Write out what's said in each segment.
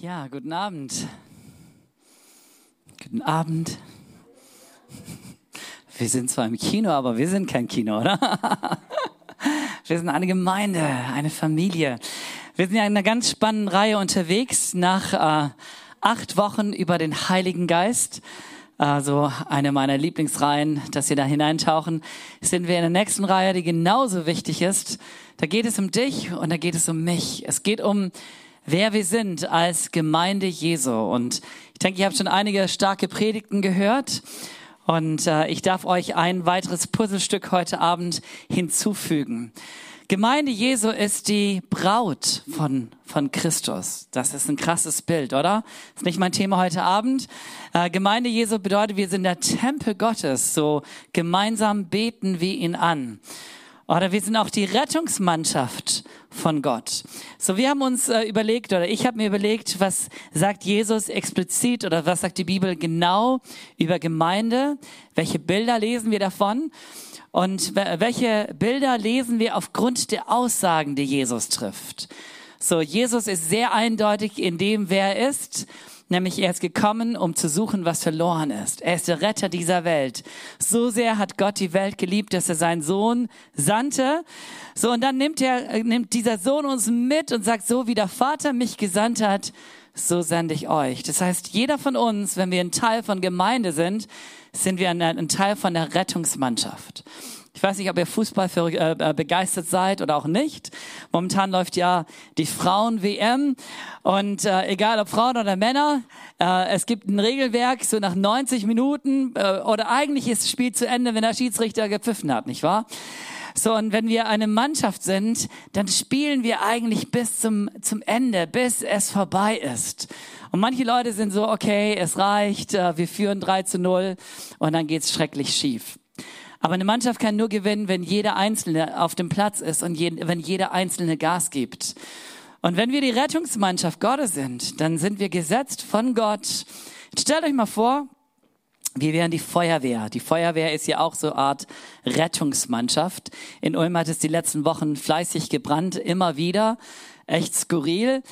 Ja, guten Abend. Guten Abend. Wir sind zwar im Kino, aber wir sind kein Kino, oder? Wir sind eine Gemeinde, eine Familie. Wir sind ja in einer ganz spannenden Reihe unterwegs nach äh, acht Wochen über den Heiligen Geist. Also eine meiner Lieblingsreihen, dass wir da hineintauchen, sind wir in der nächsten Reihe, die genauso wichtig ist. Da geht es um dich und da geht es um mich. Es geht um wer wir sind als Gemeinde Jesu. Und ich denke, ihr habt schon einige starke Predigten gehört. Und äh, ich darf euch ein weiteres Puzzlestück heute Abend hinzufügen. Gemeinde Jesu ist die Braut von, von Christus. Das ist ein krasses Bild, oder? ist nicht mein Thema heute Abend. Äh, Gemeinde Jesu bedeutet, wir sind der Tempel Gottes, so gemeinsam beten wir ihn an. Oder wir sind auch die Rettungsmannschaft von Gott. So, wir haben uns äh, überlegt, oder ich habe mir überlegt, was sagt Jesus explizit oder was sagt die Bibel genau über Gemeinde? Welche Bilder lesen wir davon? Und welche Bilder lesen wir aufgrund der Aussagen, die Jesus trifft? So, Jesus ist sehr eindeutig in dem, wer er ist. Nämlich er ist gekommen, um zu suchen, was verloren ist. Er ist der Retter dieser Welt. So sehr hat Gott die Welt geliebt, dass er seinen Sohn sandte. So, und dann nimmt er, nimmt dieser Sohn uns mit und sagt, so wie der Vater mich gesandt hat, so sende ich euch. Das heißt, jeder von uns, wenn wir ein Teil von Gemeinde sind, sind wir ein, ein Teil von der Rettungsmannschaft. Ich weiß nicht, ob ihr Fußball für, äh, äh, begeistert seid oder auch nicht. Momentan läuft ja die Frauen-WM und äh, egal ob Frauen oder Männer, äh, es gibt ein Regelwerk, so nach 90 Minuten äh, oder eigentlich ist das Spiel zu Ende, wenn der Schiedsrichter gepfiffen hat, nicht wahr? So, und wenn wir eine Mannschaft sind, dann spielen wir eigentlich bis zum, zum Ende, bis es vorbei ist. Und manche Leute sind so, okay, es reicht, äh, wir führen 3 zu 0 und dann geht's schrecklich schief. Aber eine Mannschaft kann nur gewinnen, wenn jeder Einzelne auf dem Platz ist und je, wenn jeder Einzelne Gas gibt. Und wenn wir die Rettungsmannschaft Gottes sind, dann sind wir gesetzt von Gott. stellt euch mal vor, wir wären die Feuerwehr. Die Feuerwehr ist ja auch so eine Art Rettungsmannschaft. In Ulm hat es die letzten Wochen fleißig gebrannt, immer wieder. Echt skurril.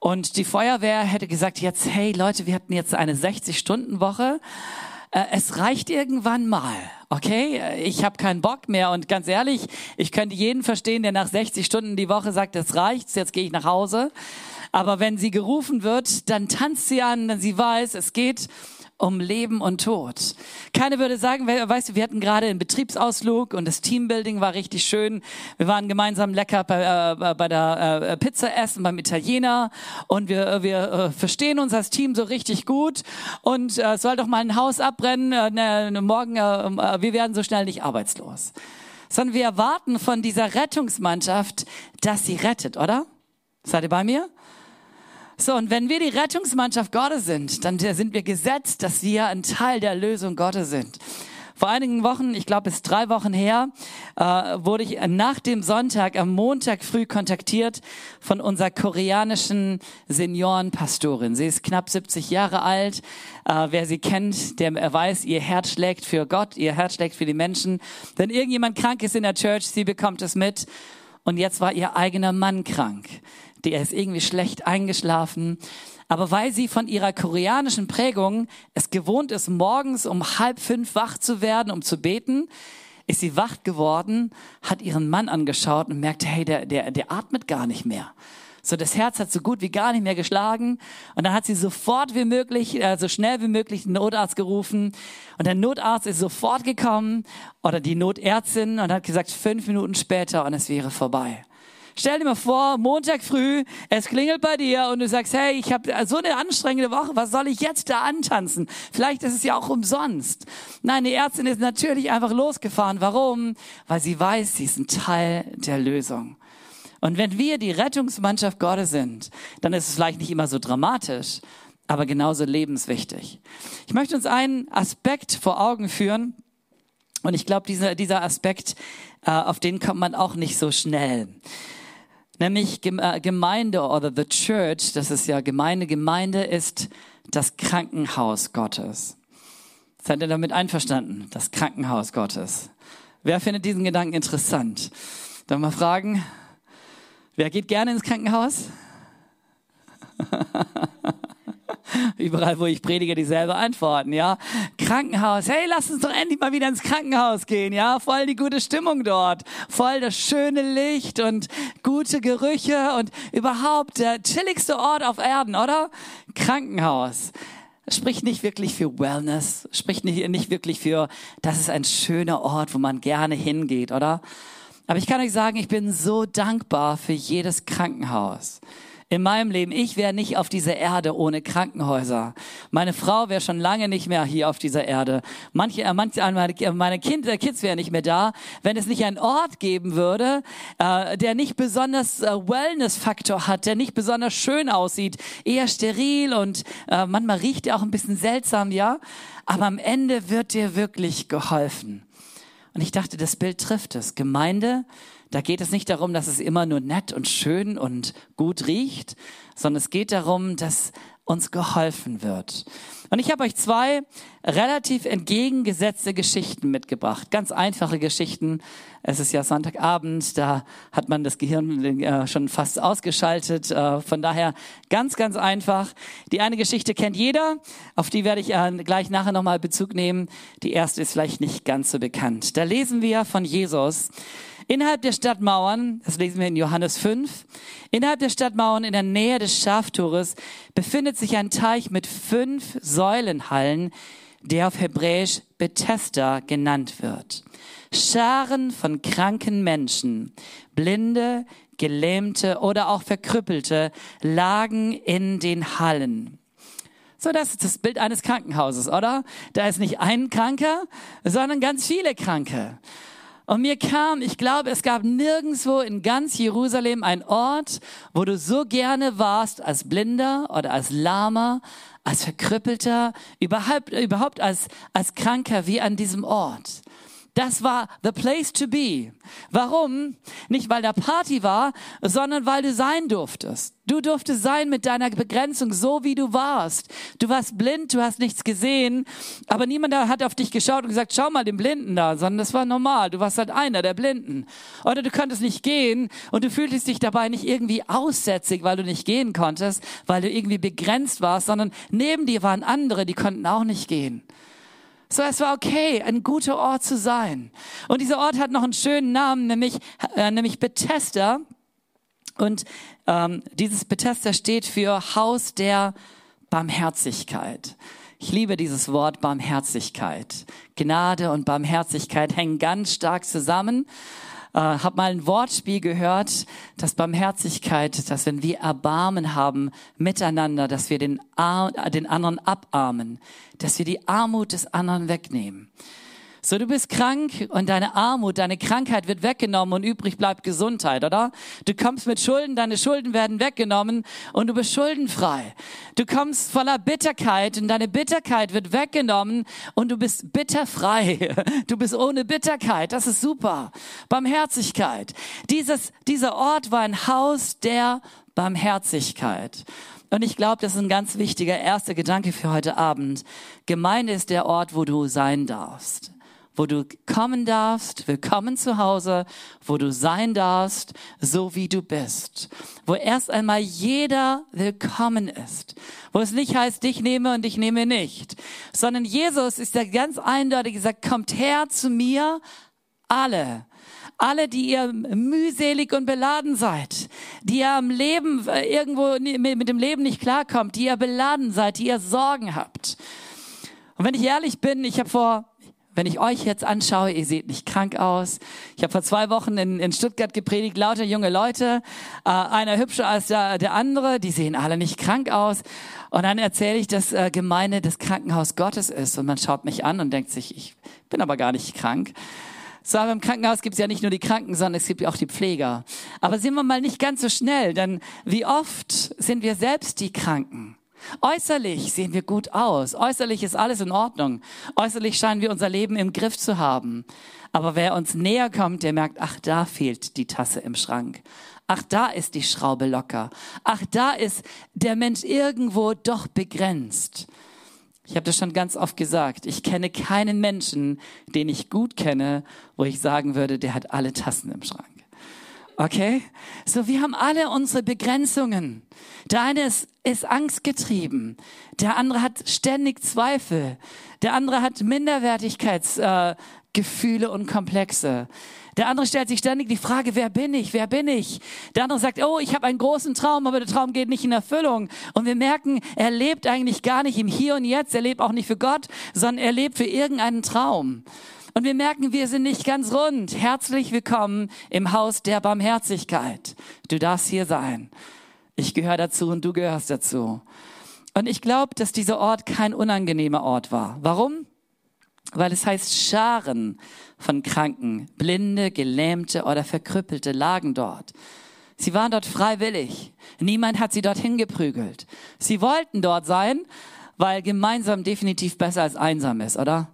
Und die Feuerwehr hätte gesagt, jetzt, hey Leute, wir hatten jetzt eine 60-Stunden-Woche. Äh, es reicht irgendwann mal okay, ich habe keinen Bock mehr und ganz ehrlich, ich könnte jeden verstehen, der nach 60 Stunden die Woche sagt, es reicht, jetzt gehe ich nach Hause. Aber wenn sie gerufen wird, dann tanzt sie an, denn sie weiß, es geht um Leben und Tod. Keine würde sagen, weißt du, wir hatten gerade einen Betriebsausflug und das Teambuilding war richtig schön. Wir waren gemeinsam lecker bei, äh, bei der äh, Pizza essen beim Italiener und wir, äh, wir äh, verstehen uns als Team so richtig gut und äh, soll doch mal ein Haus abbrennen, äh, ne, ne, morgen, äh, äh, wir werden so schnell nicht arbeitslos. Sondern wir erwarten von dieser Rettungsmannschaft, dass sie rettet, oder? Seid ihr bei mir? So, und wenn wir die Rettungsmannschaft Gottes sind, dann sind wir gesetzt, dass wir ein Teil der Lösung Gottes sind. Vor einigen Wochen, ich glaube es drei Wochen her, äh, wurde ich nach dem Sonntag am Montag früh kontaktiert von unserer koreanischen Seniorenpastorin. Sie ist knapp 70 Jahre alt. Äh, wer sie kennt, der weiß, ihr Herz schlägt für Gott, ihr Herz schlägt für die Menschen. Wenn irgendjemand krank ist in der Church, sie bekommt es mit. Und jetzt war ihr eigener Mann krank der ist irgendwie schlecht eingeschlafen. Aber weil sie von ihrer koreanischen Prägung es gewohnt ist, morgens um halb fünf wach zu werden, um zu beten, ist sie wach geworden, hat ihren Mann angeschaut und merkte, hey, der, der, der atmet gar nicht mehr. So, das Herz hat so gut wie gar nicht mehr geschlagen. Und dann hat sie sofort wie möglich, äh, so schnell wie möglich den Notarzt gerufen. Und der Notarzt ist sofort gekommen oder die Notärztin und hat gesagt, fünf Minuten später und es wäre vorbei. Stell dir mal vor, Montag früh, es klingelt bei dir und du sagst, hey, ich habe so eine anstrengende Woche, was soll ich jetzt da antanzen? Vielleicht ist es ja auch umsonst. Nein, die Ärztin ist natürlich einfach losgefahren. Warum? Weil sie weiß, sie ist ein Teil der Lösung. Und wenn wir die Rettungsmannschaft Gottes sind, dann ist es vielleicht nicht immer so dramatisch, aber genauso lebenswichtig. Ich möchte uns einen Aspekt vor Augen führen, und ich glaube, dieser, dieser Aspekt, äh, auf den kommt man auch nicht so schnell. Nämlich äh, Gemeinde oder the Church, das ist ja Gemeinde. Gemeinde ist das Krankenhaus Gottes. Seid ihr damit einverstanden? Das Krankenhaus Gottes. Wer findet diesen Gedanken interessant? Darf mal fragen, wer geht gerne ins Krankenhaus? überall, wo ich predige, dieselbe Antworten, ja. Krankenhaus, hey, lass uns doch endlich mal wieder ins Krankenhaus gehen, ja. Voll die gute Stimmung dort, voll das schöne Licht und gute Gerüche und überhaupt der chilligste Ort auf Erden, oder? Krankenhaus spricht nicht wirklich für Wellness, spricht nicht, nicht wirklich für, das ist ein schöner Ort, wo man gerne hingeht, oder? Aber ich kann euch sagen, ich bin so dankbar für jedes Krankenhaus in meinem Leben. Ich wäre nicht auf dieser Erde ohne Krankenhäuser. Meine Frau wäre schon lange nicht mehr hier auf dieser Erde. Manche, äh, manche äh, meine, äh, Kinder, Kids wären nicht mehr da, wenn es nicht einen Ort geben würde, äh, der nicht besonders äh, Wellness-Faktor hat, der nicht besonders schön aussieht, eher steril und äh, manchmal riecht er auch ein bisschen seltsam, ja. Aber am Ende wird dir wirklich geholfen. Und ich dachte, das Bild trifft es. Gemeinde da geht es nicht darum, dass es immer nur nett und schön und gut riecht, sondern es geht darum, dass uns geholfen wird. Und ich habe euch zwei relativ entgegengesetzte Geschichten mitgebracht. Ganz einfache Geschichten. Es ist ja Sonntagabend, da hat man das Gehirn äh, schon fast ausgeschaltet. Äh, von daher ganz, ganz einfach. Die eine Geschichte kennt jeder, auf die werde ich äh, gleich nachher nochmal Bezug nehmen. Die erste ist vielleicht nicht ganz so bekannt. Da lesen wir von Jesus, Innerhalb der Stadtmauern, das lesen wir in Johannes 5, innerhalb der Stadtmauern in der Nähe des Schaftores befindet sich ein Teich mit fünf Säulenhallen, der auf Hebräisch Bethesda genannt wird. Scharen von kranken Menschen, Blinde, Gelähmte oder auch Verkrüppelte lagen in den Hallen. So, das ist das Bild eines Krankenhauses, oder? Da ist nicht ein Kranker, sondern ganz viele Kranke. Und mir kam, ich glaube, es gab nirgendswo in ganz Jerusalem ein Ort, wo du so gerne warst als Blinder oder als Lahmer, als Verkrüppelter, überhaupt, überhaupt als, als Kranker wie an diesem Ort. Das war the place to be. Warum? Nicht weil da Party war, sondern weil du sein durftest. Du durftest sein mit deiner Begrenzung, so wie du warst. Du warst blind, du hast nichts gesehen, aber niemand hat auf dich geschaut und gesagt, schau mal den Blinden da, sondern das war normal. Du warst halt einer der Blinden. Oder du konntest nicht gehen und du fühltest dich dabei nicht irgendwie aussätzig, weil du nicht gehen konntest, weil du irgendwie begrenzt warst, sondern neben dir waren andere, die konnten auch nicht gehen. So, es war okay, ein guter Ort zu sein. Und dieser Ort hat noch einen schönen Namen, nämlich, äh, nämlich Bethesda. Und ähm, dieses Bethesda steht für Haus der Barmherzigkeit. Ich liebe dieses Wort Barmherzigkeit. Gnade und Barmherzigkeit hängen ganz stark zusammen äh, habe mal ein Wortspiel gehört, dass Barmherzigkeit, dass wenn wir Erbarmen haben miteinander, dass wir den, Ar den anderen abarmen, dass wir die Armut des anderen wegnehmen. So, du bist krank und deine Armut, deine Krankheit wird weggenommen und übrig bleibt Gesundheit, oder? Du kommst mit Schulden, deine Schulden werden weggenommen und du bist schuldenfrei. Du kommst voller Bitterkeit und deine Bitterkeit wird weggenommen und du bist bitterfrei. Du bist ohne Bitterkeit. Das ist super. Barmherzigkeit. Dieses, dieser Ort war ein Haus der Barmherzigkeit. Und ich glaube, das ist ein ganz wichtiger erster Gedanke für heute Abend. Gemeinde ist der Ort, wo du sein darfst wo du kommen darfst, willkommen zu Hause, wo du sein darfst, so wie du bist. Wo erst einmal jeder willkommen ist. Wo es nicht heißt, dich nehme und ich nehme nicht. Sondern Jesus ist der ganz eindeutig gesagt, kommt her zu mir, alle. Alle, die ihr mühselig und beladen seid, die ihr am Leben äh, irgendwo mit dem Leben nicht klarkommt, die ihr beladen seid, die ihr Sorgen habt. Und wenn ich ehrlich bin, ich habe vor wenn ich euch jetzt anschaue, ihr seht nicht krank aus. Ich habe vor zwei Wochen in, in Stuttgart gepredigt, lauter junge Leute, äh, einer hübscher als der, der andere, die sehen alle nicht krank aus. Und dann erzähle ich, dass äh, Gemeinde das Krankenhaus Gottes ist. Und man schaut mich an und denkt sich, ich bin aber gar nicht krank. So, aber im Krankenhaus gibt es ja nicht nur die Kranken, sondern es gibt ja auch die Pfleger. Aber sind wir mal nicht ganz so schnell, denn wie oft sind wir selbst die Kranken? Äußerlich sehen wir gut aus. Äußerlich ist alles in Ordnung. Äußerlich scheinen wir unser Leben im Griff zu haben. Aber wer uns näher kommt, der merkt, ach, da fehlt die Tasse im Schrank. Ach, da ist die Schraube locker. Ach, da ist der Mensch irgendwo doch begrenzt. Ich habe das schon ganz oft gesagt. Ich kenne keinen Menschen, den ich gut kenne, wo ich sagen würde, der hat alle Tassen im Schrank. Okay? So, wir haben alle unsere Begrenzungen. Der eine ist, ist angstgetrieben. Der andere hat ständig Zweifel. Der andere hat Minderwertigkeitsgefühle äh, und Komplexe. Der andere stellt sich ständig die Frage, wer bin ich? Wer bin ich? Der andere sagt, oh, ich habe einen großen Traum, aber der Traum geht nicht in Erfüllung. Und wir merken, er lebt eigentlich gar nicht im Hier und Jetzt. Er lebt auch nicht für Gott, sondern er lebt für irgendeinen Traum. Und wir merken, wir sind nicht ganz rund. Herzlich willkommen im Haus der Barmherzigkeit. Du darfst hier sein. Ich gehöre dazu und du gehörst dazu. Und ich glaube, dass dieser Ort kein unangenehmer Ort war. Warum? Weil es heißt, Scharen von Kranken, Blinde, Gelähmte oder Verkrüppelte lagen dort. Sie waren dort freiwillig. Niemand hat sie dorthin geprügelt. Sie wollten dort sein, weil gemeinsam definitiv besser als einsam ist, oder?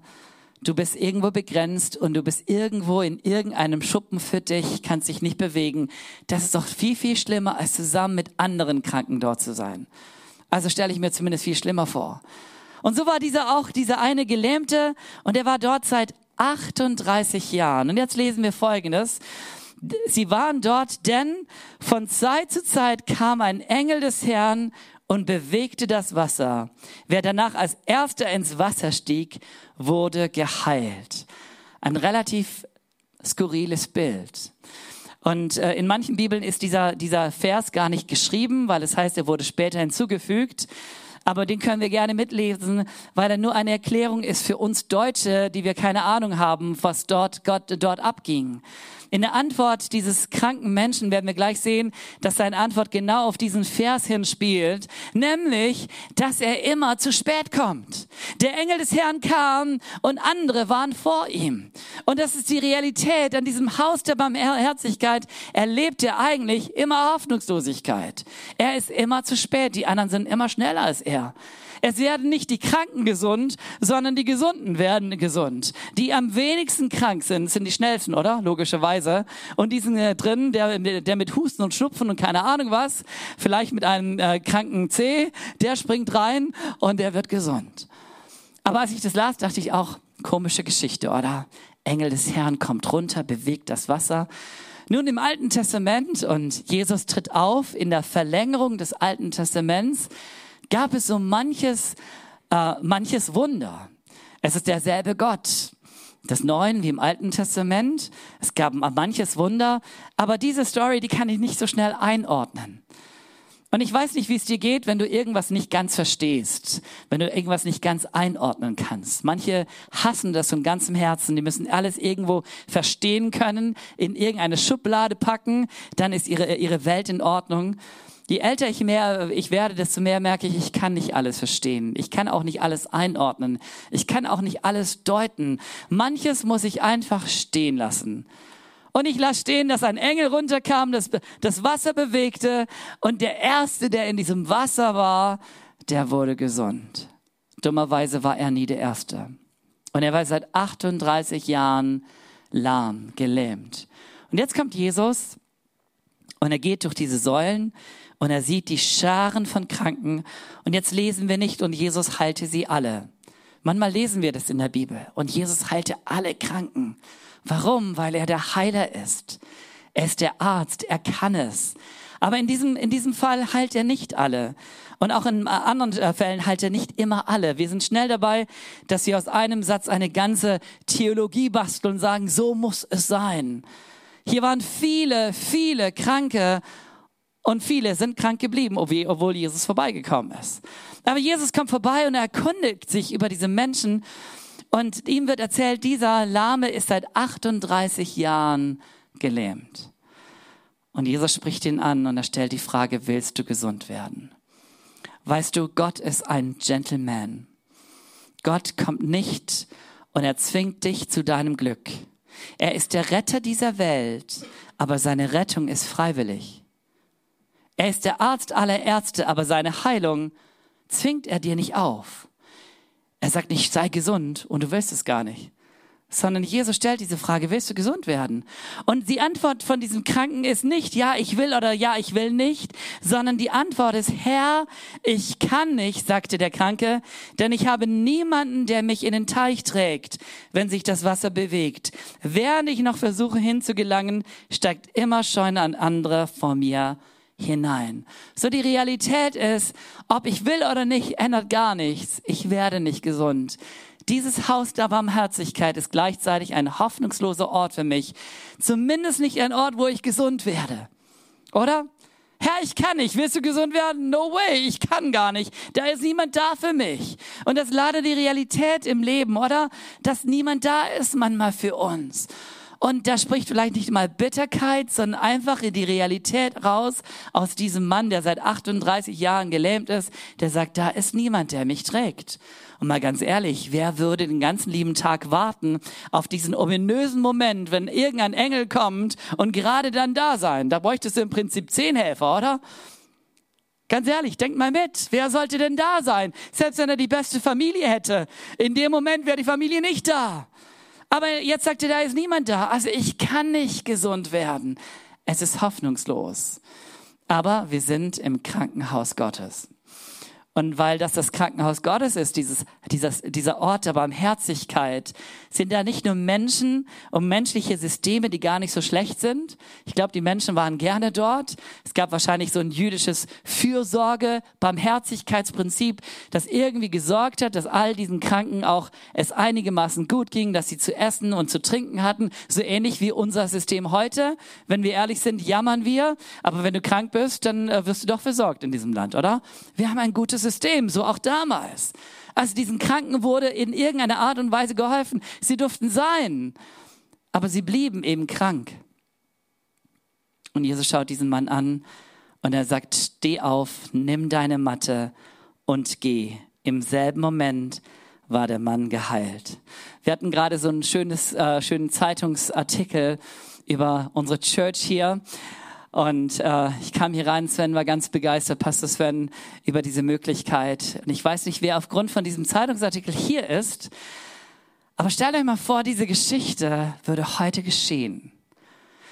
Du bist irgendwo begrenzt und du bist irgendwo in irgendeinem Schuppen für dich, kannst dich nicht bewegen. Das ist doch viel, viel schlimmer, als zusammen mit anderen Kranken dort zu sein. Also stelle ich mir zumindest viel schlimmer vor. Und so war dieser auch, dieser eine Gelähmte und er war dort seit 38 Jahren. Und jetzt lesen wir Folgendes. Sie waren dort, denn von Zeit zu Zeit kam ein Engel des Herrn und bewegte das Wasser. Wer danach als erster ins Wasser stieg, wurde geheilt. Ein relativ skurriles Bild. Und äh, in manchen Bibeln ist dieser, dieser Vers gar nicht geschrieben, weil es heißt, er wurde später hinzugefügt. Aber den können wir gerne mitlesen, weil er nur eine Erklärung ist für uns Deutsche, die wir keine Ahnung haben, was dort Gott dort abging. In der Antwort dieses kranken Menschen werden wir gleich sehen, dass seine Antwort genau auf diesen Vers hinspielt, nämlich, dass er immer zu spät kommt. Der Engel des Herrn kam und andere waren vor ihm. Und das ist die Realität an diesem Haus der Barmherzigkeit. Erlebt er eigentlich immer Hoffnungslosigkeit. Er ist immer zu spät. Die anderen sind immer schneller als er. Es werden nicht die Kranken gesund, sondern die Gesunden werden gesund. Die am wenigsten krank sind, sind die schnellsten, oder? Logischerweise. Und die sind äh, drin, der, der mit Husten und Schnupfen und keine Ahnung was, vielleicht mit einem äh, kranken C, der springt rein und der wird gesund. Aber als ich das las, dachte ich auch, komische Geschichte, oder? Engel des Herrn kommt runter, bewegt das Wasser. Nun im Alten Testament und Jesus tritt auf in der Verlängerung des Alten Testaments gab es so manches, äh, manches Wunder. Es ist derselbe Gott. Das Neuen wie im Alten Testament. Es gab manches Wunder. Aber diese Story, die kann ich nicht so schnell einordnen. Und ich weiß nicht, wie es dir geht, wenn du irgendwas nicht ganz verstehst, wenn du irgendwas nicht ganz einordnen kannst. Manche hassen das von ganzem Herzen. Die müssen alles irgendwo verstehen können, in irgendeine Schublade packen, dann ist ihre, ihre Welt in Ordnung. Je älter ich mehr ich werde, desto mehr merke ich, ich kann nicht alles verstehen. Ich kann auch nicht alles einordnen. Ich kann auch nicht alles deuten. Manches muss ich einfach stehen lassen. Und ich lasse stehen, dass ein Engel runterkam, das, das Wasser bewegte und der Erste, der in diesem Wasser war, der wurde gesund. Dummerweise war er nie der Erste. Und er war seit 38 Jahren lahm, gelähmt. Und jetzt kommt Jesus und er geht durch diese Säulen und er sieht die Scharen von Kranken. Und jetzt lesen wir nicht, und Jesus heilte sie alle. Manchmal lesen wir das in der Bibel. Und Jesus heilte alle Kranken. Warum? Weil er der Heiler ist. Er ist der Arzt. Er kann es. Aber in diesem, in diesem Fall heilt er nicht alle. Und auch in anderen äh, Fällen heilt er nicht immer alle. Wir sind schnell dabei, dass wir aus einem Satz eine ganze Theologie basteln und sagen, so muss es sein. Hier waren viele, viele Kranke und viele sind krank geblieben, obwohl Jesus vorbeigekommen ist. Aber Jesus kommt vorbei und er erkundigt sich über diese Menschen. Und ihm wird erzählt, dieser Lahme ist seit 38 Jahren gelähmt. Und Jesus spricht ihn an und er stellt die Frage, willst du gesund werden? Weißt du, Gott ist ein Gentleman. Gott kommt nicht und er zwingt dich zu deinem Glück. Er ist der Retter dieser Welt, aber seine Rettung ist freiwillig. Er ist der Arzt aller Ärzte, aber seine Heilung zwingt er dir nicht auf. Er sagt nicht, sei gesund und du willst es gar nicht, sondern Jesus stellt diese Frage, willst du gesund werden? Und die Antwort von diesem Kranken ist nicht, ja, ich will oder ja, ich will nicht, sondern die Antwort ist, Herr, ich kann nicht, sagte der Kranke, denn ich habe niemanden, der mich in den Teich trägt, wenn sich das Wasser bewegt. Während ich noch versuche hinzugelangen, steigt immer schon ein anderer vor mir hinein. So die Realität ist, ob ich will oder nicht, ändert gar nichts. Ich werde nicht gesund. Dieses Haus der Barmherzigkeit ist gleichzeitig ein hoffnungsloser Ort für mich. Zumindest nicht ein Ort, wo ich gesund werde. Oder? Herr, ich kann nicht. Willst du gesund werden? No way. Ich kann gar nicht. Da ist niemand da für mich. Und das leider die Realität im Leben, oder? Dass niemand da ist manchmal für uns. Und da spricht vielleicht nicht mal Bitterkeit, sondern einfach in die Realität raus aus diesem Mann, der seit 38 Jahren gelähmt ist, der sagt, da ist niemand, der mich trägt. Und mal ganz ehrlich, wer würde den ganzen lieben Tag warten auf diesen ominösen Moment, wenn irgendein Engel kommt und gerade dann da sein? Da bräuchtest du im Prinzip zehn Helfer, oder? Ganz ehrlich, denk mal mit. Wer sollte denn da sein? Selbst wenn er die beste Familie hätte. In dem Moment wäre die Familie nicht da. Aber jetzt sagt er, da ist niemand da. Also ich kann nicht gesund werden. Es ist hoffnungslos. Aber wir sind im Krankenhaus Gottes. Und weil das das Krankenhaus Gottes ist, dieses, dieses, dieser Ort der Barmherzigkeit, sind da nicht nur Menschen und menschliche Systeme, die gar nicht so schlecht sind. Ich glaube, die Menschen waren gerne dort. Es gab wahrscheinlich so ein jüdisches Fürsorge, Barmherzigkeitsprinzip, das irgendwie gesorgt hat, dass all diesen Kranken auch es einigermaßen gut ging, dass sie zu essen und zu trinken hatten. So ähnlich wie unser System heute. Wenn wir ehrlich sind, jammern wir. Aber wenn du krank bist, dann äh, wirst du doch versorgt in diesem Land, oder? Wir haben ein gutes System, so auch damals. Also diesen Kranken wurde in irgendeiner Art und Weise geholfen. Sie durften sein, aber sie blieben eben krank. Und Jesus schaut diesen Mann an und er sagt, steh auf, nimm deine Matte und geh. Im selben Moment war der Mann geheilt. Wir hatten gerade so einen schönes, äh, schönen Zeitungsartikel über unsere Church hier. Und äh, ich kam hier rein, Sven war ganz begeistert, Pastor Sven, über diese Möglichkeit. Und ich weiß nicht, wer aufgrund von diesem Zeitungsartikel hier ist, aber stellt euch mal vor, diese Geschichte würde heute geschehen.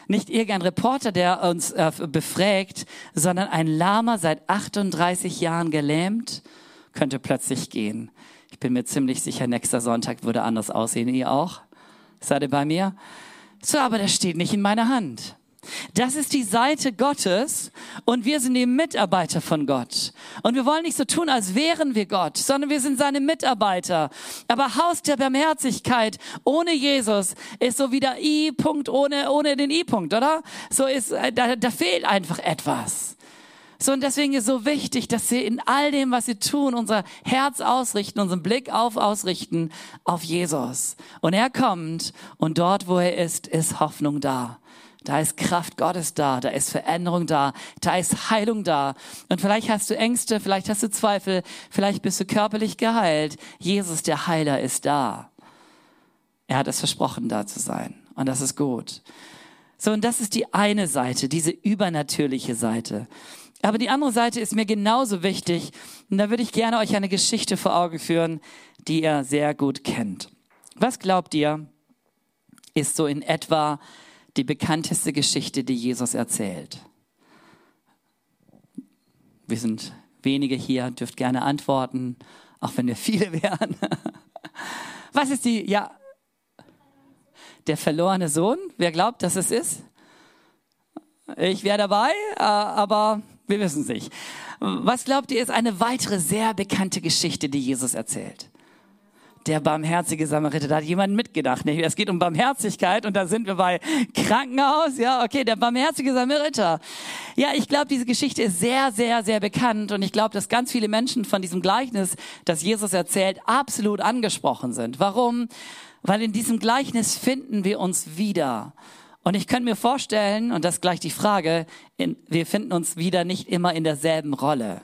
Nicht irgendein Reporter, der uns äh, befragt, sondern ein Lama seit 38 Jahren gelähmt, könnte plötzlich gehen. Ich bin mir ziemlich sicher, nächster Sonntag würde anders aussehen. Ihr auch? Seid ihr bei mir? So, aber das steht nicht in meiner Hand. Das ist die Seite Gottes und wir sind die Mitarbeiter von Gott. Und wir wollen nicht so tun, als wären wir Gott, sondern wir sind seine Mitarbeiter. Aber Haus der Barmherzigkeit ohne Jesus ist so wie der I-Punkt ohne, ohne den I-Punkt, oder? So ist, äh, da, da fehlt einfach etwas. So, und deswegen ist so wichtig, dass wir in all dem, was wir tun, unser Herz ausrichten, unseren Blick auf ausrichten auf Jesus. Und er kommt und dort, wo er ist, ist Hoffnung da. Da ist Kraft Gottes da, da ist Veränderung da, da ist Heilung da. Und vielleicht hast du Ängste, vielleicht hast du Zweifel, vielleicht bist du körperlich geheilt. Jesus, der Heiler, ist da. Er hat es versprochen, da zu sein. Und das ist gut. So, und das ist die eine Seite, diese übernatürliche Seite. Aber die andere Seite ist mir genauso wichtig. Und da würde ich gerne euch eine Geschichte vor Augen führen, die ihr sehr gut kennt. Was glaubt ihr, ist so in etwa die bekannteste Geschichte, die Jesus erzählt? Wir sind wenige hier, dürft gerne antworten, auch wenn wir viele wären. Was ist die, ja, der verlorene Sohn? Wer glaubt, dass es ist? Ich wäre dabei, äh, aber wir wissen es nicht. Was glaubt ihr, ist eine weitere sehr bekannte Geschichte, die Jesus erzählt? Der barmherzige Samariter. Da hat jemand mitgedacht. Nicht? Es geht um Barmherzigkeit und da sind wir bei Krankenhaus. Ja, okay, der barmherzige Samariter. Ja, ich glaube, diese Geschichte ist sehr, sehr, sehr bekannt und ich glaube, dass ganz viele Menschen von diesem Gleichnis, das Jesus erzählt, absolut angesprochen sind. Warum? Weil in diesem Gleichnis finden wir uns wieder. Und ich könnte mir vorstellen, und das ist gleich die Frage, wir finden uns wieder nicht immer in derselben Rolle.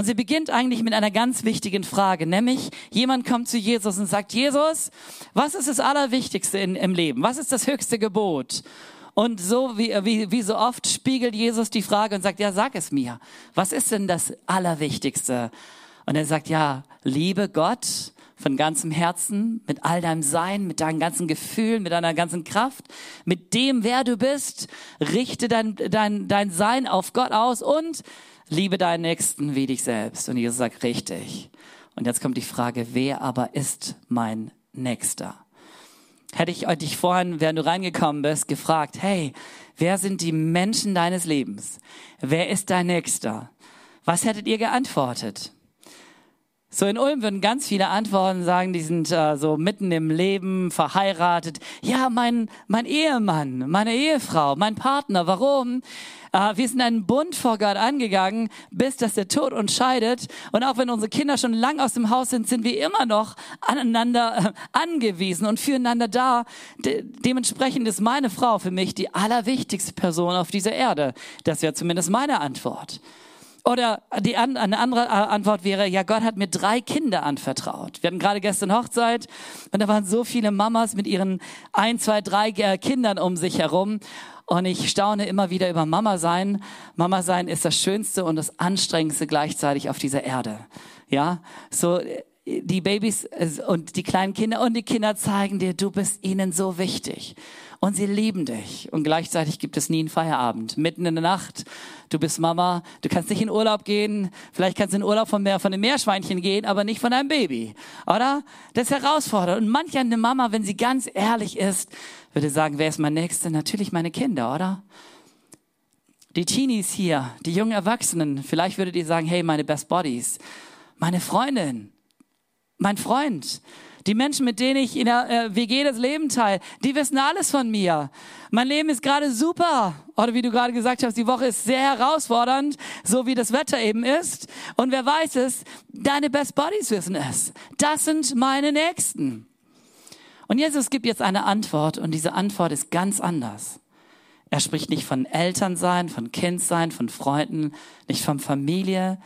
Und sie beginnt eigentlich mit einer ganz wichtigen Frage, nämlich jemand kommt zu Jesus und sagt, Jesus, was ist das Allerwichtigste in, im Leben? Was ist das höchste Gebot? Und so wie, wie, wie so oft spiegelt Jesus die Frage und sagt, ja, sag es mir. Was ist denn das Allerwichtigste? Und er sagt, ja, liebe Gott von ganzem Herzen, mit all deinem Sein, mit deinen ganzen Gefühlen, mit deiner ganzen Kraft, mit dem, wer du bist. Richte dein, dein, dein Sein auf Gott aus und liebe deinen Nächsten wie dich selbst. Und Jesus sagt, richtig. Und jetzt kommt die Frage, wer aber ist mein Nächster? Hätte ich dich vorhin, während du reingekommen bist, gefragt, hey, wer sind die Menschen deines Lebens? Wer ist dein Nächster? Was hättet ihr geantwortet? So in Ulm würden ganz viele Antworten sagen, die sind äh, so mitten im Leben, verheiratet. Ja, mein, mein Ehemann, meine Ehefrau, mein Partner. Warum? Äh, wir sind einen Bund vor Gott angegangen, bis dass der Tod uns scheidet. Und auch wenn unsere Kinder schon lang aus dem Haus sind, sind wir immer noch aneinander äh, angewiesen und füreinander da. De dementsprechend ist meine Frau für mich die allerwichtigste Person auf dieser Erde. Das wäre zumindest meine Antwort. Oder die eine andere Antwort wäre, ja, Gott hat mir drei Kinder anvertraut. Wir hatten gerade gestern Hochzeit und da waren so viele Mamas mit ihren ein, zwei, drei äh, Kindern um sich herum. Und ich staune immer wieder über Mama sein. Mama sein ist das Schönste und das Anstrengendste gleichzeitig auf dieser Erde. Ja, so die Babys und die kleinen Kinder und die Kinder zeigen dir, du bist ihnen so wichtig und sie lieben dich. Und gleichzeitig gibt es nie einen Feierabend. Mitten in der Nacht, du bist Mama, du kannst nicht in Urlaub gehen, vielleicht kannst du in Urlaub von, mehr, von den Meerschweinchen gehen, aber nicht von deinem Baby. Oder? Das ist herausfordernd. Und manch eine Mama, wenn sie ganz ehrlich ist, würde sagen, wer ist mein Nächster? Natürlich meine Kinder, oder? Die Teenies hier, die jungen Erwachsenen, vielleicht würdet ihr sagen, hey, meine Best Bodies, meine Freundin, mein Freund, die Menschen, mit denen ich in der äh, WG das Leben teile, die wissen alles von mir. Mein Leben ist gerade super. Oder wie du gerade gesagt hast, die Woche ist sehr herausfordernd, so wie das Wetter eben ist. Und wer weiß es, deine Best Buddies wissen es. Das sind meine Nächsten. Und Jesus gibt jetzt eine Antwort und diese Antwort ist ganz anders. Er spricht nicht von Elternsein, von Kindsein, von Freunden, nicht von Familie,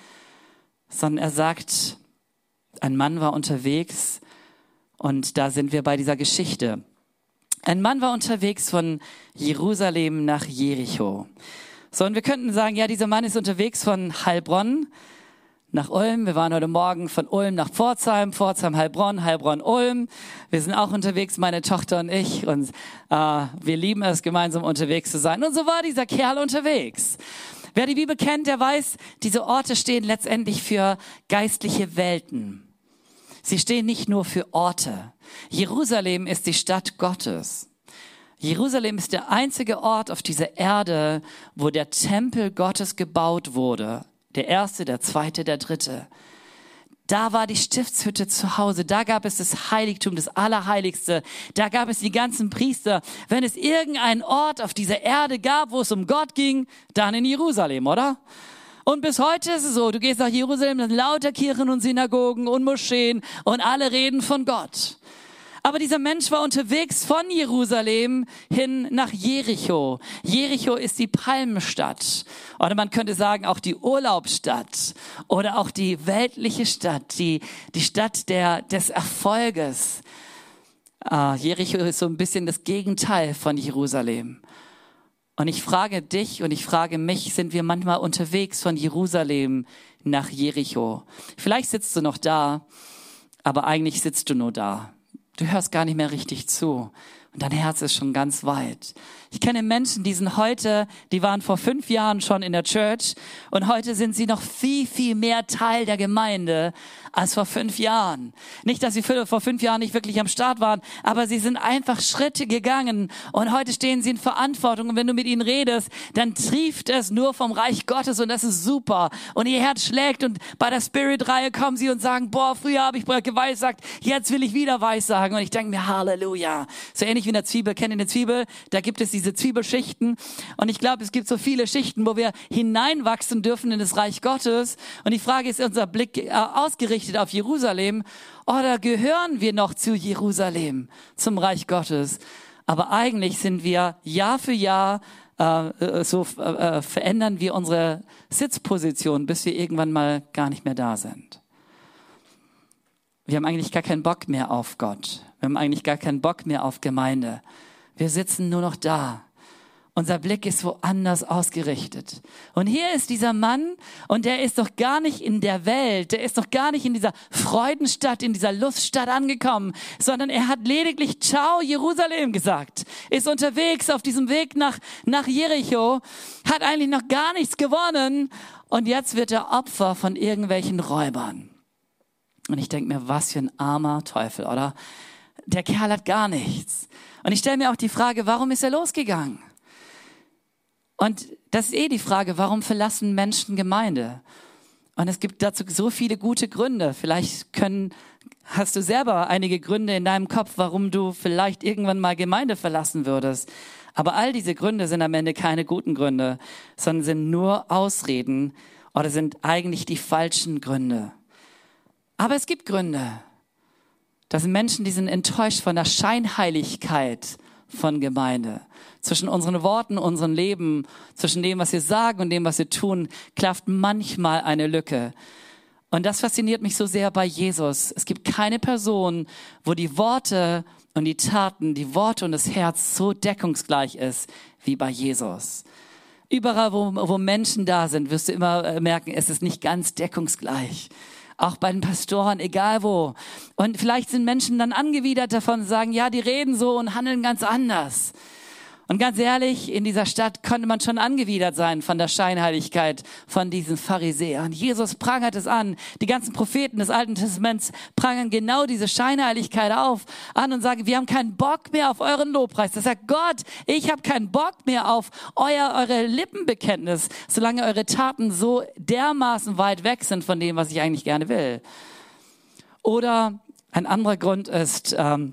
sondern er sagt, ein Mann war unterwegs und da sind wir bei dieser Geschichte. Ein Mann war unterwegs von Jerusalem nach Jericho. So, und wir könnten sagen, ja, dieser Mann ist unterwegs von Heilbronn nach Ulm. Wir waren heute Morgen von Ulm nach Pforzheim, Pforzheim, Heilbronn, Heilbronn, Ulm. Wir sind auch unterwegs, meine Tochter und ich. Und äh, wir lieben es, gemeinsam unterwegs zu sein. Und so war dieser Kerl unterwegs. Wer die Bibel kennt, der weiß, diese Orte stehen letztendlich für geistliche Welten. Sie stehen nicht nur für Orte. Jerusalem ist die Stadt Gottes. Jerusalem ist der einzige Ort auf dieser Erde, wo der Tempel Gottes gebaut wurde. Der erste, der zweite, der dritte. Da war die Stiftshütte zu Hause. Da gab es das Heiligtum, das Allerheiligste. Da gab es die ganzen Priester. Wenn es irgendeinen Ort auf dieser Erde gab, wo es um Gott ging, dann in Jerusalem, oder? Und bis heute ist es so, du gehst nach Jerusalem, dann lauter Kirchen und Synagogen und Moscheen und alle reden von Gott. Aber dieser Mensch war unterwegs von Jerusalem hin nach Jericho. Jericho ist die Palmenstadt. Oder man könnte sagen auch die Urlaubsstadt. Oder auch die weltliche Stadt. Die, die Stadt der, des Erfolges. Uh, Jericho ist so ein bisschen das Gegenteil von Jerusalem. Und ich frage dich und ich frage mich, sind wir manchmal unterwegs von Jerusalem nach Jericho? Vielleicht sitzt du noch da, aber eigentlich sitzt du nur da. Du hörst gar nicht mehr richtig zu und dein Herz ist schon ganz weit. Ich kenne Menschen, die sind heute, die waren vor fünf Jahren schon in der Church und heute sind sie noch viel, viel mehr Teil der Gemeinde als vor fünf Jahren. Nicht, dass sie vor fünf Jahren nicht wirklich am Start waren, aber sie sind einfach Schritte gegangen und heute stehen sie in Verantwortung und wenn du mit ihnen redest, dann trieft es nur vom Reich Gottes und das ist super und ihr Herz schlägt und bei der Spirit-Reihe kommen sie und sagen, boah, früher habe ich geweissagt, jetzt will ich wieder weissagen und ich denke mir, Halleluja. So ähnlich wie in der Zwiebel, kennt ihr eine Zwiebel? Da gibt es diese Zwiebelschichten. Und ich glaube, es gibt so viele Schichten, wo wir hineinwachsen dürfen in das Reich Gottes. Und die Frage ist, unser Blick äh, ausgerichtet auf Jerusalem oder gehören wir noch zu Jerusalem, zum Reich Gottes? Aber eigentlich sind wir Jahr für Jahr äh, äh so äh, äh, verändern wir unsere Sitzposition, bis wir irgendwann mal gar nicht mehr da sind. Wir haben eigentlich gar keinen Bock mehr auf Gott. Wir haben eigentlich gar keinen Bock mehr auf Gemeinde. Wir sitzen nur noch da. Unser Blick ist woanders ausgerichtet. Und hier ist dieser Mann und der ist doch gar nicht in der Welt, der ist doch gar nicht in dieser Freudenstadt, in dieser Luststadt angekommen, sondern er hat lediglich Ciao Jerusalem gesagt, ist unterwegs auf diesem Weg nach, nach Jericho, hat eigentlich noch gar nichts gewonnen und jetzt wird er Opfer von irgendwelchen Räubern. Und ich denke mir, was für ein armer Teufel, oder? Der Kerl hat gar nichts. Und ich stelle mir auch die Frage, warum ist er losgegangen? Und das ist eh die Frage, warum verlassen Menschen Gemeinde? Und es gibt dazu so viele gute Gründe. Vielleicht können, hast du selber einige Gründe in deinem Kopf, warum du vielleicht irgendwann mal Gemeinde verlassen würdest. Aber all diese Gründe sind am Ende keine guten Gründe, sondern sind nur Ausreden oder sind eigentlich die falschen Gründe. Aber es gibt Gründe. Das sind Menschen, die sind enttäuscht von der Scheinheiligkeit von Gemeinde. Zwischen unseren Worten, unserem Leben, zwischen dem, was wir sagen und dem, was wir tun, klafft manchmal eine Lücke. Und das fasziniert mich so sehr bei Jesus. Es gibt keine Person, wo die Worte und die Taten, die Worte und das Herz so deckungsgleich ist wie bei Jesus. Überall, wo, wo Menschen da sind, wirst du immer äh, merken, es ist nicht ganz deckungsgleich auch bei den Pastoren, egal wo. Und vielleicht sind Menschen dann angewidert davon sagen, ja, die reden so und handeln ganz anders. Und ganz ehrlich, in dieser Stadt konnte man schon angewidert sein von der Scheinheiligkeit von diesen Pharisäern. Jesus prangert es an. Die ganzen Propheten des Alten Testaments prangern genau diese Scheinheiligkeit auf, an und sagen, wir haben keinen Bock mehr auf euren Lobpreis. Das sagt Gott, ich habe keinen Bock mehr auf euer, eure Lippenbekenntnis, solange eure Taten so dermaßen weit weg sind von dem, was ich eigentlich gerne will. Oder ein anderer Grund ist, ähm,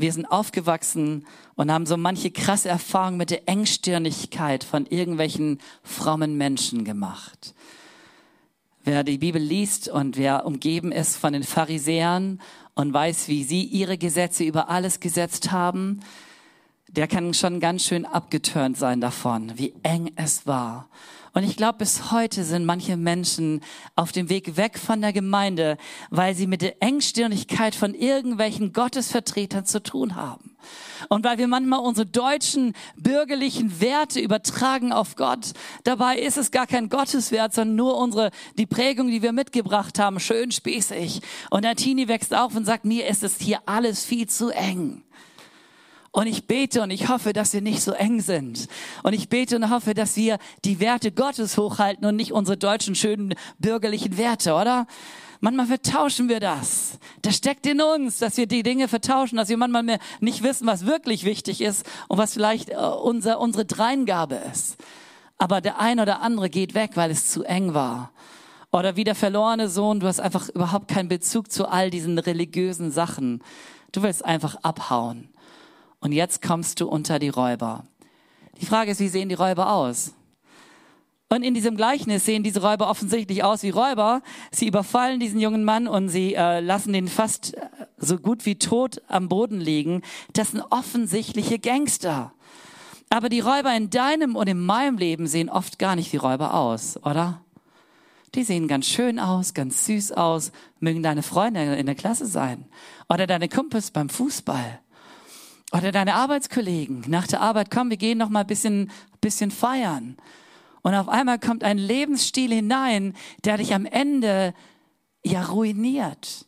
wir sind aufgewachsen und haben so manche krasse Erfahrungen mit der Engstirnigkeit von irgendwelchen frommen Menschen gemacht. Wer die Bibel liest und wer umgeben ist von den Pharisäern und weiß, wie sie ihre Gesetze über alles gesetzt haben, der kann schon ganz schön abgeturnt sein davon, wie eng es war. Und ich glaube, bis heute sind manche Menschen auf dem Weg weg von der Gemeinde, weil sie mit der Engstirnigkeit von irgendwelchen Gottesvertretern zu tun haben. Und weil wir manchmal unsere deutschen bürgerlichen Werte übertragen auf Gott. Dabei ist es gar kein Gotteswert, sondern nur unsere, die Prägung, die wir mitgebracht haben, schön spießig. Und der Teenie wächst auf und sagt, mir ist es hier alles viel zu eng. Und ich bete und ich hoffe, dass wir nicht so eng sind. Und ich bete und hoffe, dass wir die Werte Gottes hochhalten und nicht unsere deutschen schönen bürgerlichen Werte, oder? Manchmal vertauschen wir das. Das steckt in uns, dass wir die Dinge vertauschen, dass wir manchmal mehr nicht wissen, was wirklich wichtig ist und was vielleicht äh, unser, unsere Dreingabe ist. Aber der ein oder andere geht weg, weil es zu eng war. Oder wie der verlorene Sohn, du hast einfach überhaupt keinen Bezug zu all diesen religiösen Sachen. Du willst einfach abhauen und jetzt kommst du unter die Räuber. Die Frage ist, wie sehen die Räuber aus? Und in diesem Gleichnis sehen diese Räuber offensichtlich aus wie Räuber. Sie überfallen diesen jungen Mann und sie äh, lassen ihn fast äh, so gut wie tot am Boden liegen. Das sind offensichtliche Gangster. Aber die Räuber in deinem und in meinem Leben sehen oft gar nicht wie Räuber aus, oder? Die sehen ganz schön aus, ganz süß aus, mögen deine Freunde in der Klasse sein oder deine Kumpels beim Fußball. Oder deine Arbeitskollegen nach der Arbeit, komm, wir gehen noch mal ein bisschen, bisschen feiern. Und auf einmal kommt ein Lebensstil hinein, der dich am Ende ja ruiniert.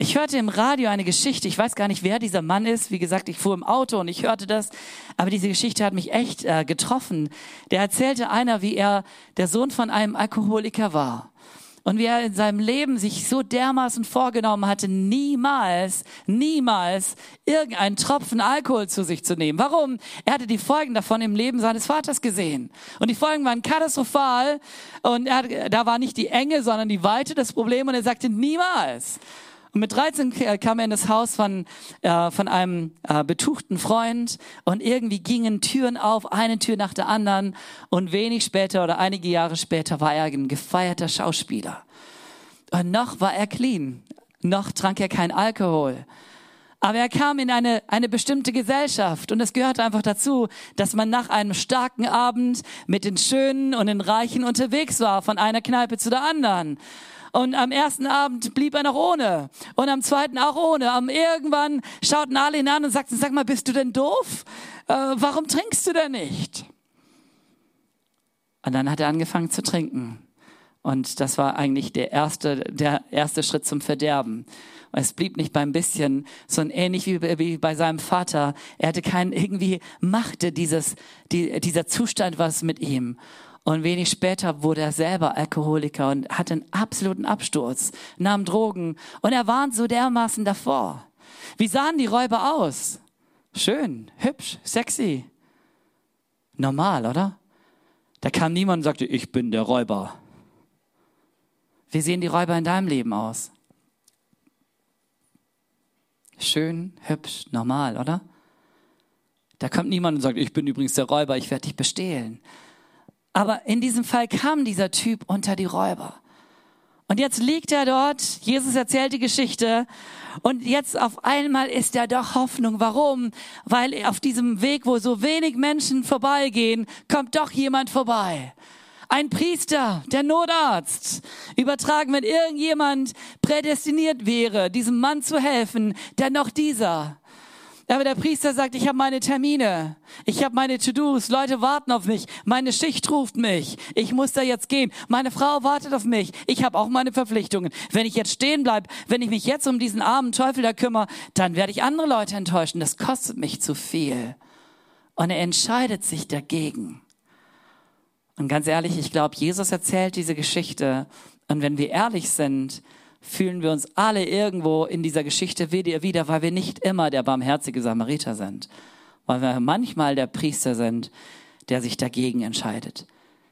Ich hörte im Radio eine Geschichte, ich weiß gar nicht, wer dieser Mann ist. Wie gesagt, ich fuhr im Auto und ich hörte das, aber diese Geschichte hat mich echt äh, getroffen. Der erzählte einer, wie er der Sohn von einem Alkoholiker war und wie er in seinem Leben sich so dermaßen vorgenommen hatte, niemals, niemals irgendeinen Tropfen Alkohol zu sich zu nehmen. Warum? Er hatte die Folgen davon im Leben seines Vaters gesehen. Und die Folgen waren katastrophal. Und er, da war nicht die Enge, sondern die Weite das Problem. Und er sagte, niemals. Und mit 13 kam er in das Haus von, äh, von einem äh, betuchten Freund und irgendwie gingen Türen auf, eine Tür nach der anderen. Und wenig später oder einige Jahre später war er ein gefeierter Schauspieler. Und noch war er clean. Noch trank er kein Alkohol. Aber er kam in eine, eine bestimmte Gesellschaft und es gehört einfach dazu, dass man nach einem starken Abend mit den Schönen und den Reichen unterwegs war, von einer Kneipe zu der anderen. Und am ersten Abend blieb er noch ohne. Und am zweiten auch ohne. Am irgendwann schauten alle ihn an und sagten, sag mal, bist du denn doof? Äh, warum trinkst du denn nicht? Und dann hat er angefangen zu trinken. Und das war eigentlich der erste, der erste Schritt zum Verderben. Es blieb nicht beim bisschen, sondern ähnlich wie, wie bei seinem Vater. Er hatte keinen, irgendwie machte dieses, die, dieser Zustand was mit ihm. Und wenig später wurde er selber Alkoholiker und hatte einen absoluten Absturz, nahm Drogen und er warnt so dermaßen davor. Wie sahen die Räuber aus? Schön, hübsch, sexy. Normal, oder? Da kam niemand und sagte, ich bin der Räuber. Wie sehen die Räuber in deinem Leben aus? Schön, hübsch, normal, oder? Da kommt niemand und sagt, ich bin übrigens der Räuber, ich werde dich bestehlen. Aber in diesem Fall kam dieser Typ unter die Räuber. Und jetzt liegt er dort, Jesus erzählt die Geschichte und jetzt auf einmal ist er doch Hoffnung. Warum? Weil auf diesem Weg, wo so wenig Menschen vorbeigehen, kommt doch jemand vorbei. Ein Priester, der Notarzt. Übertragen, wenn irgendjemand prädestiniert wäre, diesem Mann zu helfen, dann noch dieser. Aber der Priester sagt, ich habe meine Termine, ich habe meine To-Dos, Leute warten auf mich, meine Schicht ruft mich, ich muss da jetzt gehen, meine Frau wartet auf mich, ich habe auch meine Verpflichtungen. Wenn ich jetzt stehen bleib, wenn ich mich jetzt um diesen armen Teufel da kümmere, dann werde ich andere Leute enttäuschen, das kostet mich zu viel. Und er entscheidet sich dagegen. Und ganz ehrlich, ich glaube, Jesus erzählt diese Geschichte. Und wenn wir ehrlich sind, fühlen wir uns alle irgendwo in dieser Geschichte wieder, weil wir nicht immer der barmherzige Samariter sind, weil wir manchmal der Priester sind, der sich dagegen entscheidet.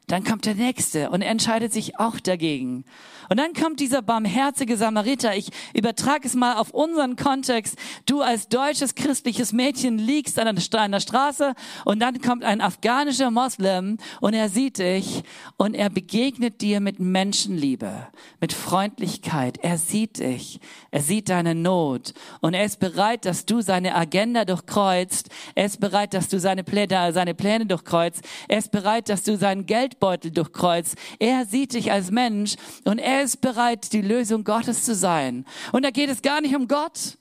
Dann kommt der Nächste und entscheidet sich auch dagegen. Und dann kommt dieser barmherzige Samariter. Ich übertrage es mal auf unseren Kontext. Du als deutsches christliches Mädchen liegst an der Straße und dann kommt ein afghanischer Moslem und er sieht dich und er begegnet dir mit Menschenliebe, mit Freundlichkeit. Er sieht dich. Er sieht deine Not und er ist bereit, dass du seine Agenda durchkreuzt. Er ist bereit, dass du seine Pläne, seine Pläne durchkreuzt. Er ist bereit, dass du seinen Geldbeutel durchkreuzt. Er sieht dich als Mensch und er er ist bereit, die Lösung Gottes zu sein. Und da geht es gar nicht um Gott.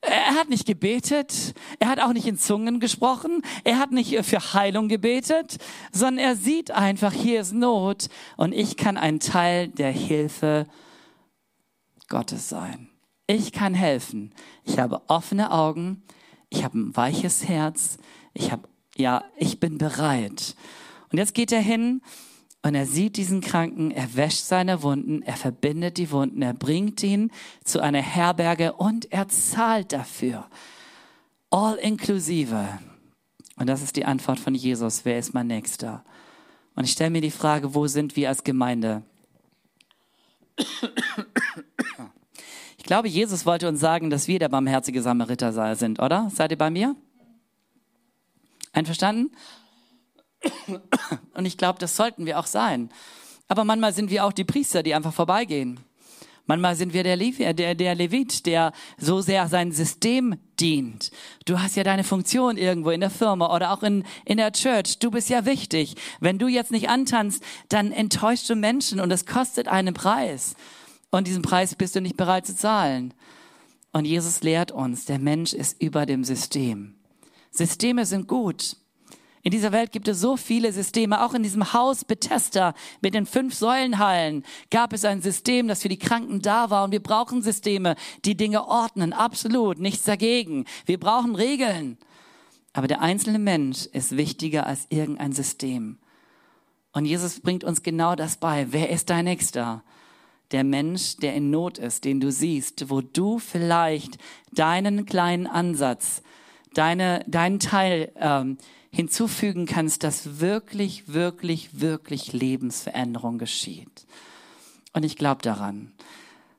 Er hat nicht gebetet, er hat auch nicht in Zungen gesprochen, er hat nicht für Heilung gebetet, sondern er sieht einfach, hier ist Not und ich kann ein Teil der Hilfe Gottes sein. Ich kann helfen. Ich habe offene Augen, ich habe ein weiches Herz, ich habe, ja, ich bin bereit. Und jetzt geht er hin und er sieht diesen Kranken, er wäscht seine Wunden, er verbindet die Wunden, er bringt ihn zu einer Herberge und er zahlt dafür. All inklusive. Und das ist die Antwort von Jesus. Wer ist mein Nächster? Und ich stelle mir die Frage, wo sind wir als Gemeinde? Ich glaube, Jesus wollte uns sagen, dass wir der barmherzige Samariter sind, oder? Seid ihr bei mir? Einverstanden? Und ich glaube, das sollten wir auch sein. Aber manchmal sind wir auch die Priester, die einfach vorbeigehen. Manchmal sind wir der, Levi, der, der Levit, der so sehr sein System dient. Du hast ja deine Funktion irgendwo in der Firma oder auch in, in der Church. Du bist ja wichtig. Wenn du jetzt nicht antanzt, dann enttäuschst du Menschen und es kostet einen Preis. Und diesen Preis bist du nicht bereit zu zahlen. Und Jesus lehrt uns, der Mensch ist über dem System. Systeme sind gut. In dieser Welt gibt es so viele Systeme. Auch in diesem Haus Bethesda mit den fünf Säulenhallen gab es ein System, das für die Kranken da war. Und wir brauchen Systeme, die Dinge ordnen. Absolut. Nichts dagegen. Wir brauchen Regeln. Aber der einzelne Mensch ist wichtiger als irgendein System. Und Jesus bringt uns genau das bei. Wer ist dein Nächster? Der Mensch, der in Not ist, den du siehst, wo du vielleicht deinen kleinen Ansatz, deine, deinen Teil ähm, hinzufügen kannst, dass wirklich, wirklich, wirklich Lebensveränderung geschieht. Und ich glaube daran.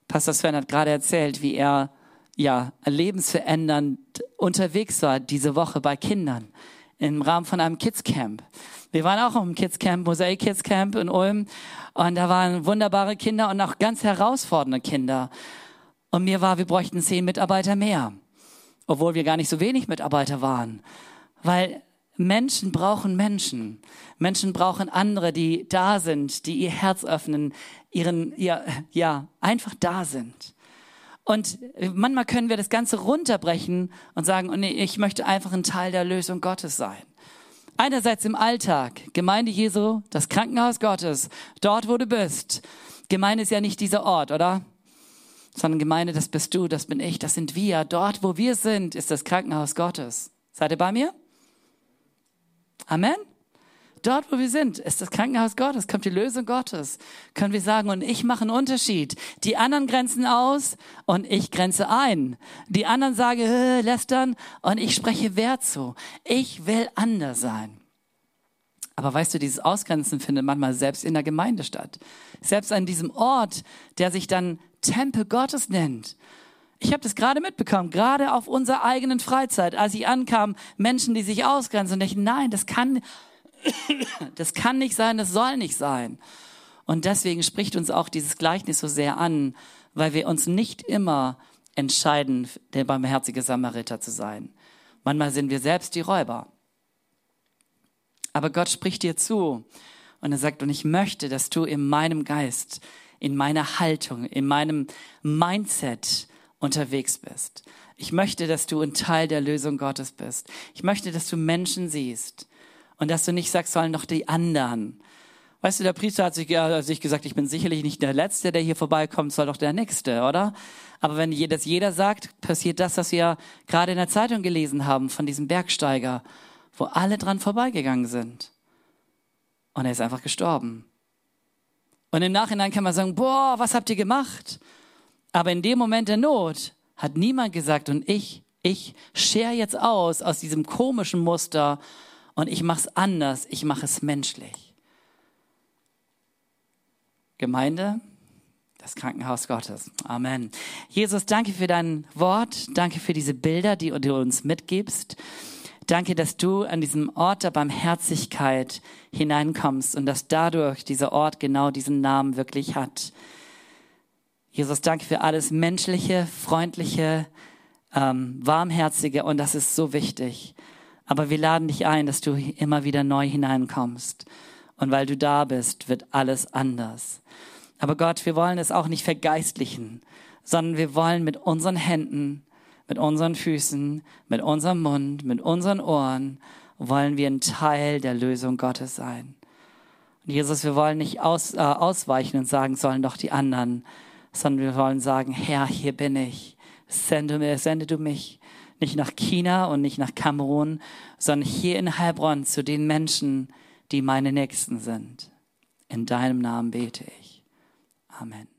Pastor Sven hat gerade erzählt, wie er ja lebensverändernd unterwegs war diese Woche bei Kindern im Rahmen von einem Kids Camp. Wir waren auch im Kids Camp, Mosaik Kids Camp in Ulm und da waren wunderbare Kinder und auch ganz herausfordernde Kinder. Und mir war, wir bräuchten zehn Mitarbeiter mehr. Obwohl wir gar nicht so wenig Mitarbeiter waren. Weil Menschen brauchen Menschen. Menschen brauchen andere, die da sind, die ihr Herz öffnen, ihren, ja, ja, einfach da sind. Und manchmal können wir das Ganze runterbrechen und sagen, oh nee, ich möchte einfach ein Teil der Lösung Gottes sein. Einerseits im Alltag, Gemeinde Jesu, das Krankenhaus Gottes, dort wo du bist. Gemeinde ist ja nicht dieser Ort, oder? Sondern Gemeinde, das bist du, das bin ich, das sind wir. Dort wo wir sind, ist das Krankenhaus Gottes. Seid ihr bei mir? Amen? Dort, wo wir sind, ist das Krankenhaus Gottes, kommt die Lösung Gottes. Können wir sagen, und ich mache einen Unterschied. Die anderen grenzen aus und ich grenze ein. Die anderen sagen, äh, lästern und ich spreche Wert zu. Ich will anders sein. Aber weißt du, dieses Ausgrenzen findet manchmal selbst in der Gemeinde statt. Selbst an diesem Ort, der sich dann Tempel Gottes nennt. Ich habe das gerade mitbekommen, gerade auf unserer eigenen Freizeit, als ich ankam, Menschen, die sich ausgrenzen und ich, nein, das kann, das kann nicht sein, das soll nicht sein. Und deswegen spricht uns auch dieses Gleichnis so sehr an, weil wir uns nicht immer entscheiden, der barmherzige Samariter zu sein. Manchmal sind wir selbst die Räuber. Aber Gott spricht dir zu und er sagt, und ich möchte, dass du in meinem Geist, in meiner Haltung, in meinem Mindset unterwegs bist. Ich möchte, dass du ein Teil der Lösung Gottes bist. Ich möchte, dass du Menschen siehst und dass du nicht sagst, sollen doch die anderen. Weißt du, der Priester hat sich, ja, sich gesagt, ich bin sicherlich nicht der Letzte, der hier vorbeikommt, soll doch der Nächste, oder? Aber wenn das jeder sagt, passiert das, was wir gerade in der Zeitung gelesen haben von diesem Bergsteiger, wo alle dran vorbeigegangen sind. Und er ist einfach gestorben. Und im Nachhinein kann man sagen, boah, was habt ihr gemacht? Aber in dem Moment der Not hat niemand gesagt, und ich, ich schere jetzt aus aus diesem komischen Muster und ich mache es anders, ich mache es menschlich. Gemeinde, das Krankenhaus Gottes. Amen. Jesus, danke für dein Wort, danke für diese Bilder, die du uns mitgibst. Danke, dass du an diesem Ort der Barmherzigkeit hineinkommst und dass dadurch dieser Ort genau diesen Namen wirklich hat. Jesus, danke für alles Menschliche, Freundliche, ähm, Warmherzige und das ist so wichtig. Aber wir laden dich ein, dass du immer wieder neu hineinkommst. Und weil du da bist, wird alles anders. Aber Gott, wir wollen es auch nicht vergeistlichen, sondern wir wollen mit unseren Händen, mit unseren Füßen, mit unserem Mund, mit unseren Ohren, wollen wir ein Teil der Lösung Gottes sein. Und Jesus, wir wollen nicht aus, äh, ausweichen und sagen, sollen doch die anderen, sondern wir wollen sagen, Herr, hier bin ich. Sende, sende du mich nicht nach China und nicht nach Kamerun, sondern hier in Heilbronn zu den Menschen, die meine Nächsten sind. In deinem Namen bete ich. Amen.